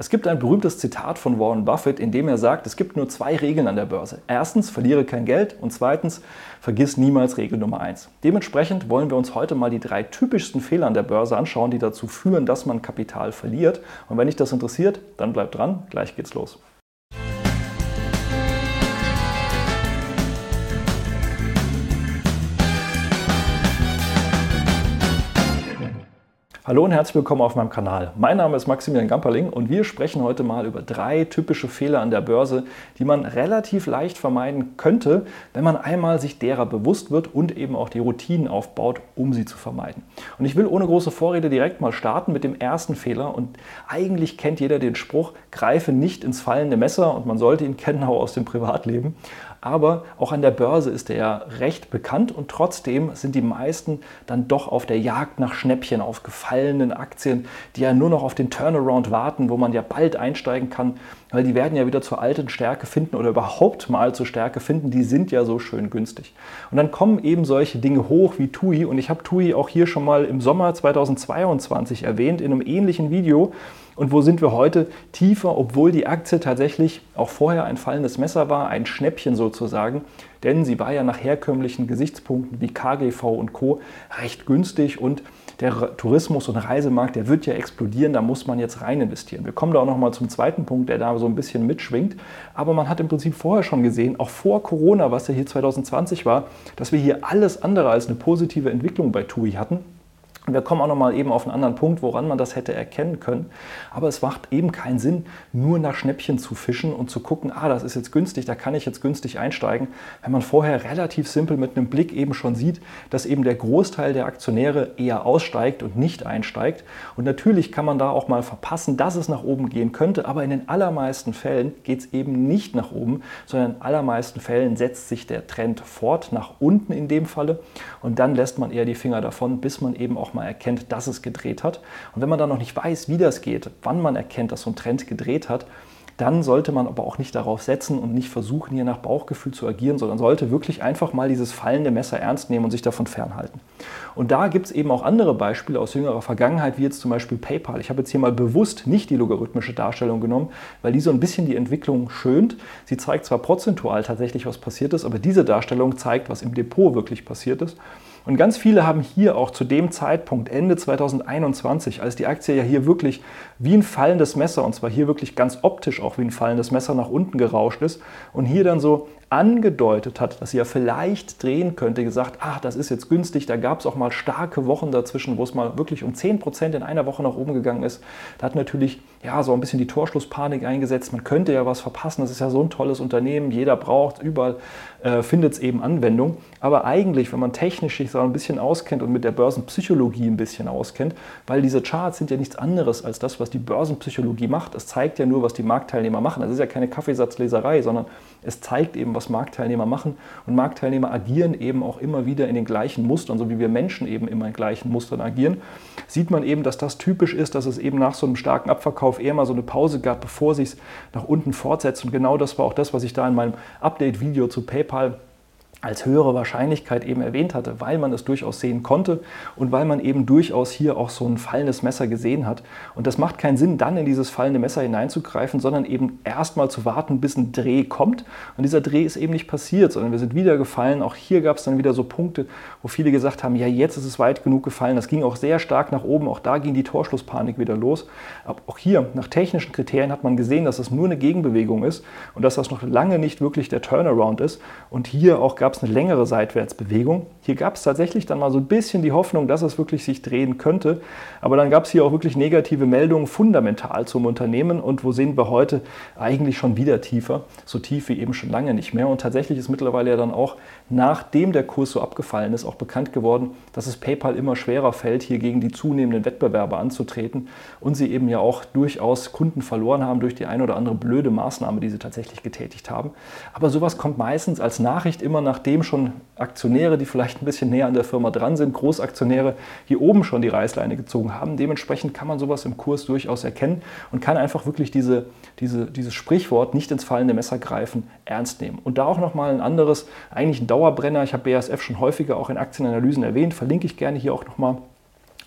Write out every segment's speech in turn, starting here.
Es gibt ein berühmtes Zitat von Warren Buffett, in dem er sagt, es gibt nur zwei Regeln an der Börse. Erstens, verliere kein Geld und zweitens, vergiss niemals Regel Nummer eins. Dementsprechend wollen wir uns heute mal die drei typischsten Fehler an der Börse anschauen, die dazu führen, dass man Kapital verliert. Und wenn dich das interessiert, dann bleib dran, gleich geht's los. Hallo und herzlich willkommen auf meinem Kanal. Mein Name ist Maximilian Gamperling und wir sprechen heute mal über drei typische Fehler an der Börse, die man relativ leicht vermeiden könnte, wenn man einmal sich derer bewusst wird und eben auch die Routinen aufbaut, um sie zu vermeiden. Und ich will ohne große Vorrede direkt mal starten mit dem ersten Fehler und eigentlich kennt jeder den Spruch, greife nicht ins fallende Messer und man sollte ihn kennen auch aus dem Privatleben. Aber auch an der Börse ist er ja recht bekannt und trotzdem sind die meisten dann doch auf der Jagd nach Schnäppchen, auf gefallenen Aktien, die ja nur noch auf den Turnaround warten, wo man ja bald einsteigen kann, weil die werden ja wieder zur alten Stärke finden oder überhaupt mal zur Stärke finden. Die sind ja so schön günstig. Und dann kommen eben solche Dinge hoch wie TUI und ich habe TUI auch hier schon mal im Sommer 2022 erwähnt in einem ähnlichen Video. Und wo sind wir heute? Tiefer, obwohl die Aktie tatsächlich auch vorher ein fallendes Messer war, ein Schnäppchen sozusagen. Denn sie war ja nach herkömmlichen Gesichtspunkten wie KGV und Co. recht günstig und der Tourismus- und Reisemarkt, der wird ja explodieren, da muss man jetzt rein investieren. Wir kommen da auch nochmal zum zweiten Punkt, der da so ein bisschen mitschwingt. Aber man hat im Prinzip vorher schon gesehen, auch vor Corona, was ja hier 2020 war, dass wir hier alles andere als eine positive Entwicklung bei TUI hatten. Wir kommen auch nochmal eben auf einen anderen Punkt, woran man das hätte erkennen können. Aber es macht eben keinen Sinn, nur nach Schnäppchen zu fischen und zu gucken, ah, das ist jetzt günstig, da kann ich jetzt günstig einsteigen, wenn man vorher relativ simpel mit einem Blick eben schon sieht, dass eben der Großteil der Aktionäre eher aussteigt und nicht einsteigt. Und natürlich kann man da auch mal verpassen, dass es nach oben gehen könnte, aber in den allermeisten Fällen geht es eben nicht nach oben, sondern in allermeisten Fällen setzt sich der Trend fort, nach unten in dem Falle. Und dann lässt man eher die Finger davon, bis man eben auch mal erkennt, dass es gedreht hat. Und wenn man dann noch nicht weiß, wie das geht, wann man erkennt, dass so ein Trend gedreht hat, dann sollte man aber auch nicht darauf setzen und nicht versuchen, hier nach Bauchgefühl zu agieren, sondern sollte wirklich einfach mal dieses fallende Messer ernst nehmen und sich davon fernhalten. Und da gibt es eben auch andere Beispiele aus jüngerer Vergangenheit, wie jetzt zum Beispiel PayPal. Ich habe jetzt hier mal bewusst nicht die logarithmische Darstellung genommen, weil die so ein bisschen die Entwicklung schönt. Sie zeigt zwar prozentual tatsächlich, was passiert ist, aber diese Darstellung zeigt, was im Depot wirklich passiert ist. Und ganz viele haben hier auch zu dem Zeitpunkt, Ende 2021, als die Aktie ja hier wirklich wie ein fallendes Messer, und zwar hier wirklich ganz optisch auch wie ein fallendes Messer nach unten gerauscht ist und hier dann so angedeutet hat, dass sie ja vielleicht drehen könnte, gesagt, ach, das ist jetzt günstig, da gab es auch mal starke Wochen dazwischen, wo es mal wirklich um 10% in einer Woche nach oben gegangen ist. Da hat natürlich ja so ein bisschen die Torschlusspanik eingesetzt, man könnte ja was verpassen, das ist ja so ein tolles Unternehmen, jeder braucht, überall äh, findet es eben Anwendung. Aber eigentlich, wenn man technisch sich so ein bisschen auskennt und mit der Börsenpsychologie ein bisschen auskennt, weil diese Charts sind ja nichts anderes als das, was die Börsenpsychologie macht. Es zeigt ja nur, was die Marktteilnehmer machen. Das ist ja keine Kaffeesatzleserei, sondern es zeigt eben, was Marktteilnehmer machen. Und Marktteilnehmer agieren eben auch immer wieder in den gleichen Mustern, so wie wir Menschen eben immer in gleichen Mustern agieren. Sieht man eben, dass das typisch ist, dass es eben nach so einem starken Abverkauf eher mal so eine Pause gab, bevor sich es nach unten fortsetzt. Und genau das war auch das, was ich da in meinem Update-Video zu PayPal als höhere Wahrscheinlichkeit eben erwähnt hatte, weil man es durchaus sehen konnte und weil man eben durchaus hier auch so ein fallendes Messer gesehen hat. Und das macht keinen Sinn, dann in dieses fallende Messer hineinzugreifen, sondern eben erstmal zu warten, bis ein Dreh kommt. Und dieser Dreh ist eben nicht passiert, sondern wir sind wieder gefallen. Auch hier gab es dann wieder so Punkte, wo viele gesagt haben, ja, jetzt ist es weit genug gefallen. Das ging auch sehr stark nach oben. Auch da ging die Torschlusspanik wieder los. Aber auch hier, nach technischen Kriterien, hat man gesehen, dass es nur eine Gegenbewegung ist und dass das noch lange nicht wirklich der Turnaround ist. Und hier auch gab gab es eine längere Seitwärtsbewegung. Hier gab es tatsächlich dann mal so ein bisschen die Hoffnung, dass es wirklich sich drehen könnte. Aber dann gab es hier auch wirklich negative Meldungen fundamental zum Unternehmen. Und wo sehen wir heute? Eigentlich schon wieder tiefer. So tief wie eben schon lange nicht mehr. Und tatsächlich ist mittlerweile ja dann auch, nachdem der Kurs so abgefallen ist, auch bekannt geworden, dass es PayPal immer schwerer fällt, hier gegen die zunehmenden Wettbewerber anzutreten. Und sie eben ja auch durchaus Kunden verloren haben durch die ein oder andere blöde Maßnahme, die sie tatsächlich getätigt haben. Aber sowas kommt meistens als Nachricht immer nach nachdem schon Aktionäre, die vielleicht ein bisschen näher an der Firma dran sind, Großaktionäre hier oben schon die Reißleine gezogen haben. Dementsprechend kann man sowas im Kurs durchaus erkennen und kann einfach wirklich diese, diese, dieses Sprichwort nicht ins fallende Messer greifen ernst nehmen. Und da auch nochmal ein anderes, eigentlich ein Dauerbrenner. Ich habe BASF schon häufiger auch in Aktienanalysen erwähnt, verlinke ich gerne hier auch nochmal.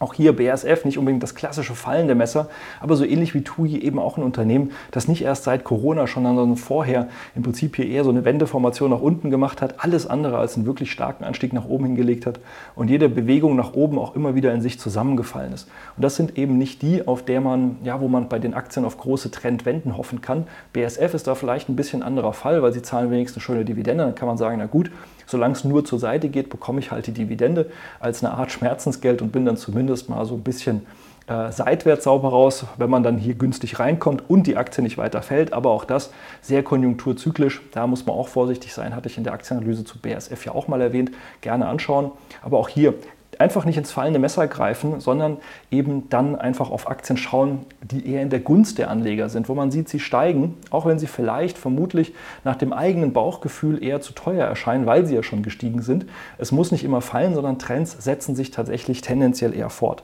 Auch hier BASF nicht unbedingt das klassische fallende Messer, aber so ähnlich wie TUI eben auch ein Unternehmen, das nicht erst seit Corona schon, sondern vorher im Prinzip hier eher so eine Wendeformation nach unten gemacht hat, alles andere als einen wirklich starken Anstieg nach oben hingelegt hat und jede Bewegung nach oben auch immer wieder in sich zusammengefallen ist. Und das sind eben nicht die, auf der man, ja, wo man bei den Aktien auf große Trendwenden hoffen kann. BASF ist da vielleicht ein bisschen anderer Fall, weil sie zahlen wenigstens eine schöne Dividende. Dann kann man sagen, na gut, solange es nur zur Seite geht, bekomme ich halt die Dividende als eine Art Schmerzensgeld und bin dann zumindest mal so ein bisschen äh, seitwärts sauber raus, wenn man dann hier günstig reinkommt und die Aktie nicht weiter fällt. Aber auch das sehr konjunkturzyklisch. Da muss man auch vorsichtig sein, hatte ich in der Aktienanalyse zu BSF ja auch mal erwähnt. Gerne anschauen. Aber auch hier einfach nicht ins fallende Messer greifen, sondern eben dann einfach auf Aktien schauen, die eher in der Gunst der Anleger sind, wo man sieht, sie steigen, auch wenn sie vielleicht vermutlich nach dem eigenen Bauchgefühl eher zu teuer erscheinen, weil sie ja schon gestiegen sind. Es muss nicht immer fallen, sondern Trends setzen sich tatsächlich tendenziell eher fort.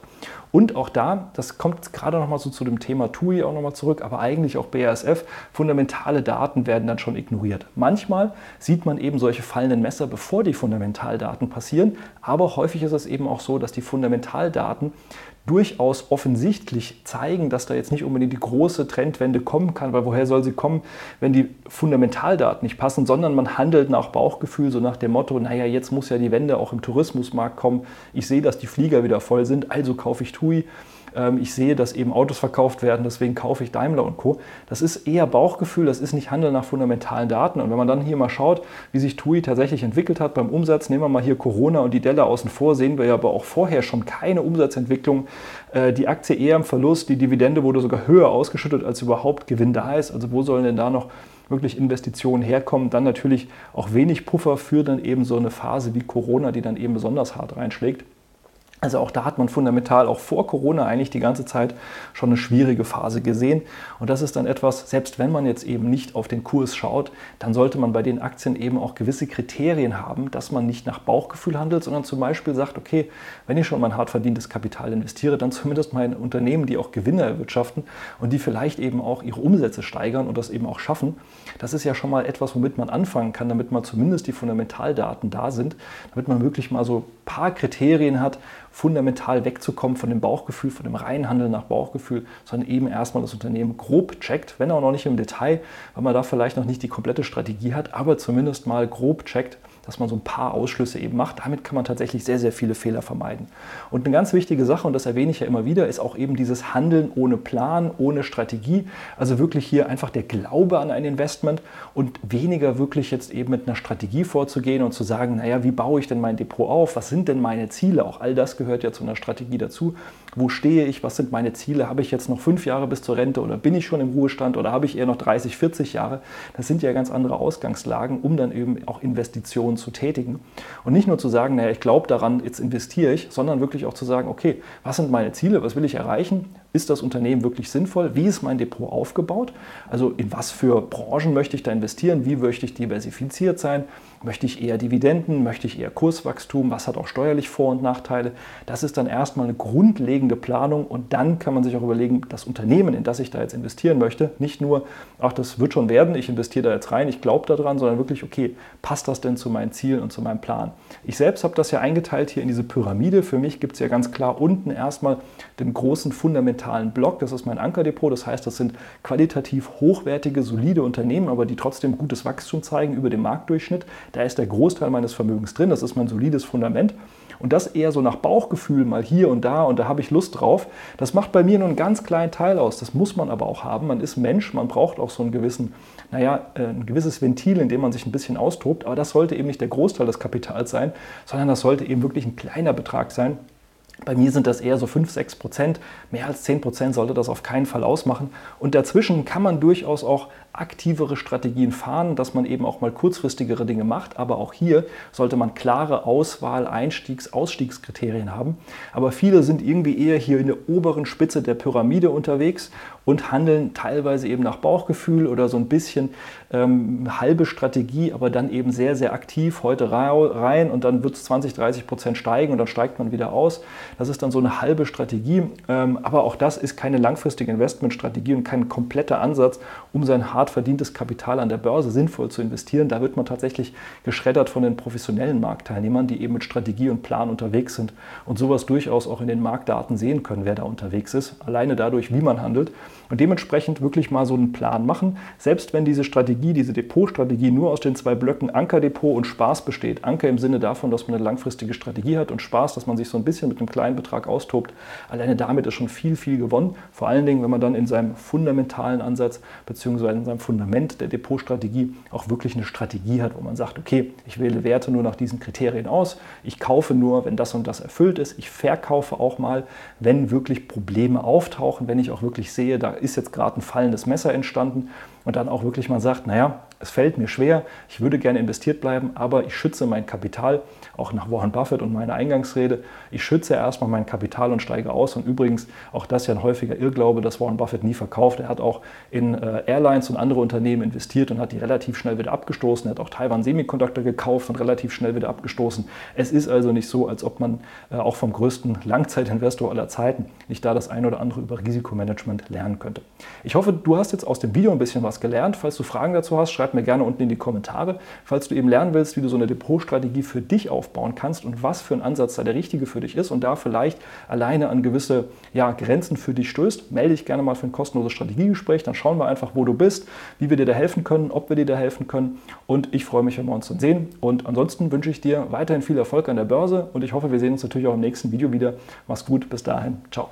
Und auch da, das kommt gerade nochmal so zu dem Thema TUI auch nochmal zurück, aber eigentlich auch BASF, fundamentale Daten werden dann schon ignoriert. Manchmal sieht man eben solche fallenden Messer, bevor die Fundamentaldaten passieren, aber häufig ist es eben auch so, dass die Fundamentaldaten durchaus offensichtlich zeigen, dass da jetzt nicht unbedingt die große Trendwende kommen kann, weil woher soll sie kommen, wenn die Fundamentaldaten nicht passen, sondern man handelt nach Bauchgefühl, so nach dem Motto, naja, jetzt muss ja die Wende auch im Tourismusmarkt kommen, ich sehe, dass die Flieger wieder voll sind, also kaufe ich TUI ähm, ich sehe, dass eben Autos verkauft werden, deswegen kaufe ich Daimler und Co. Das ist eher Bauchgefühl, das ist nicht Handel nach fundamentalen Daten. Und wenn man dann hier mal schaut, wie sich TUI tatsächlich entwickelt hat beim Umsatz, nehmen wir mal hier Corona und die Delle außen vor, sehen wir ja aber auch vorher schon keine Umsatzentwicklung. Äh, die Aktie eher im Verlust, die Dividende wurde sogar höher ausgeschüttet, als überhaupt Gewinn da ist. Also wo sollen denn da noch wirklich Investitionen herkommen? Dann natürlich auch wenig Puffer für dann eben so eine Phase wie Corona, die dann eben besonders hart reinschlägt. Also auch da hat man fundamental auch vor Corona eigentlich die ganze Zeit schon eine schwierige Phase gesehen. Und das ist dann etwas, selbst wenn man jetzt eben nicht auf den Kurs schaut, dann sollte man bei den Aktien eben auch gewisse Kriterien haben, dass man nicht nach Bauchgefühl handelt, sondern zum Beispiel sagt, okay, wenn ich schon mein hart verdientes Kapital investiere, dann zumindest mal in Unternehmen, die auch Gewinne erwirtschaften und die vielleicht eben auch ihre Umsätze steigern und das eben auch schaffen. Das ist ja schon mal etwas, womit man anfangen kann, damit man zumindest die Fundamentaldaten da sind, damit man wirklich mal so ein paar Kriterien hat, fundamental wegzukommen von dem Bauchgefühl, von dem reinen Handel nach Bauchgefühl, sondern eben erstmal das Unternehmen grob checkt, wenn auch noch nicht im Detail, weil man da vielleicht noch nicht die komplette Strategie hat, aber zumindest mal grob checkt, dass man so ein paar Ausschlüsse eben macht. Damit kann man tatsächlich sehr, sehr viele Fehler vermeiden. Und eine ganz wichtige Sache, und das erwähne ich ja immer wieder, ist auch eben dieses Handeln ohne Plan, ohne Strategie. Also wirklich hier einfach der Glaube an ein Investment und weniger wirklich jetzt eben mit einer Strategie vorzugehen und zu sagen, naja, wie baue ich denn mein Depot auf? Was sind denn meine Ziele? Auch all das gehört ja zu einer Strategie dazu. Wo stehe ich? Was sind meine Ziele? Habe ich jetzt noch fünf Jahre bis zur Rente oder bin ich schon im Ruhestand oder habe ich eher noch 30, 40 Jahre? Das sind ja ganz andere Ausgangslagen, um dann eben auch Investitionen Investitionen zu tätigen. Und nicht nur zu sagen, naja, ich glaube daran, jetzt investiere ich, sondern wirklich auch zu sagen, okay, was sind meine Ziele, was will ich erreichen? Ist das Unternehmen wirklich sinnvoll? Wie ist mein Depot aufgebaut? Also in was für Branchen möchte ich da investieren? Wie möchte ich diversifiziert sein? Möchte ich eher Dividenden? Möchte ich eher Kurswachstum? Was hat auch steuerlich Vor- und Nachteile? Das ist dann erstmal eine grundlegende Planung und dann kann man sich auch überlegen, das Unternehmen, in das ich da jetzt investieren möchte, nicht nur, ach, das wird schon werden, ich investiere da jetzt rein, ich glaube daran, sondern wirklich, okay, passt das denn zu meinen Zielen und zu meinem Plan? Ich selbst habe das ja eingeteilt hier in diese Pyramide. Für mich gibt es ja ganz klar unten erstmal den großen fundamentalen digitalen Blog. Das ist mein Ankerdepot. Das heißt, das sind qualitativ hochwertige, solide Unternehmen, aber die trotzdem gutes Wachstum zeigen über dem Marktdurchschnitt. Da ist der Großteil meines Vermögens drin. Das ist mein solides Fundament. Und das eher so nach Bauchgefühl, mal hier und da und da habe ich Lust drauf. Das macht bei mir nur einen ganz kleinen Teil aus. Das muss man aber auch haben. Man ist Mensch, man braucht auch so einen gewissen, naja, äh, ein gewisses Ventil, in dem man sich ein bisschen austobt. Aber das sollte eben nicht der Großteil des Kapitals sein, sondern das sollte eben wirklich ein kleiner Betrag sein, bei mir sind das eher so 5, 6 Prozent. Mehr als 10 Prozent sollte das auf keinen Fall ausmachen. Und dazwischen kann man durchaus auch aktivere Strategien fahren, dass man eben auch mal kurzfristigere Dinge macht. Aber auch hier sollte man klare Auswahl, Einstiegs-, Ausstiegskriterien haben. Aber viele sind irgendwie eher hier in der oberen Spitze der Pyramide unterwegs und handeln teilweise eben nach Bauchgefühl oder so ein bisschen ähm, halbe Strategie, aber dann eben sehr, sehr aktiv heute rein und dann wird es 20, 30 Prozent steigen und dann steigt man wieder aus. Das ist dann so eine halbe Strategie, ähm, aber auch das ist keine langfristige Investmentstrategie und kein kompletter Ansatz, um sein hart verdientes Kapital an der Börse sinnvoll zu investieren. Da wird man tatsächlich geschreddert von den professionellen Marktteilnehmern, die eben mit Strategie und Plan unterwegs sind und sowas durchaus auch in den Marktdaten sehen können, wer da unterwegs ist, alleine dadurch, wie man handelt und dementsprechend wirklich mal so einen Plan machen, selbst wenn diese Strategie, diese Depotstrategie nur aus den zwei Blöcken Ankerdepot und Spaß besteht. Anker im Sinne davon, dass man eine langfristige Strategie hat und Spaß, dass man sich so ein bisschen mit einem kleinen Betrag austobt. Alleine damit ist schon viel, viel gewonnen. Vor allen Dingen, wenn man dann in seinem fundamentalen Ansatz bzw. in seinem Fundament der Depotstrategie auch wirklich eine Strategie hat, wo man sagt, okay, ich wähle Werte nur nach diesen Kriterien aus, ich kaufe nur, wenn das und das erfüllt ist, ich verkaufe auch mal, wenn wirklich Probleme auftauchen, wenn ich auch wirklich sehe, da ist jetzt gerade ein fallendes Messer entstanden. Und dann auch wirklich mal sagt, naja, es fällt mir schwer, ich würde gerne investiert bleiben, aber ich schütze mein Kapital, auch nach Warren Buffett und meiner Eingangsrede, ich schütze erstmal mein Kapital und steige aus. Und übrigens, auch das ist ja ein häufiger Irrglaube, dass Warren Buffett nie verkauft. Er hat auch in äh, Airlines und andere Unternehmen investiert und hat die relativ schnell wieder abgestoßen. Er hat auch Taiwan Semiconductor gekauft und relativ schnell wieder abgestoßen. Es ist also nicht so, als ob man äh, auch vom größten Langzeitinvestor aller Zeiten nicht da das ein oder andere über Risikomanagement lernen könnte. Ich hoffe, du hast jetzt aus dem Video ein bisschen was gelernt. Falls du Fragen dazu hast, schreib mir gerne unten in die Kommentare. Falls du eben lernen willst, wie du so eine Depotstrategie für dich aufbauen kannst und was für ein Ansatz da der richtige für dich ist und da vielleicht alleine an gewisse ja, Grenzen für dich stößt, melde dich gerne mal für ein kostenloses Strategiegespräch. Dann schauen wir einfach, wo du bist, wie wir dir da helfen können, ob wir dir da helfen können. Und ich freue mich, wenn wir uns dann sehen. Und ansonsten wünsche ich dir weiterhin viel Erfolg an der Börse und ich hoffe, wir sehen uns natürlich auch im nächsten Video wieder. Mach's gut, bis dahin. Ciao.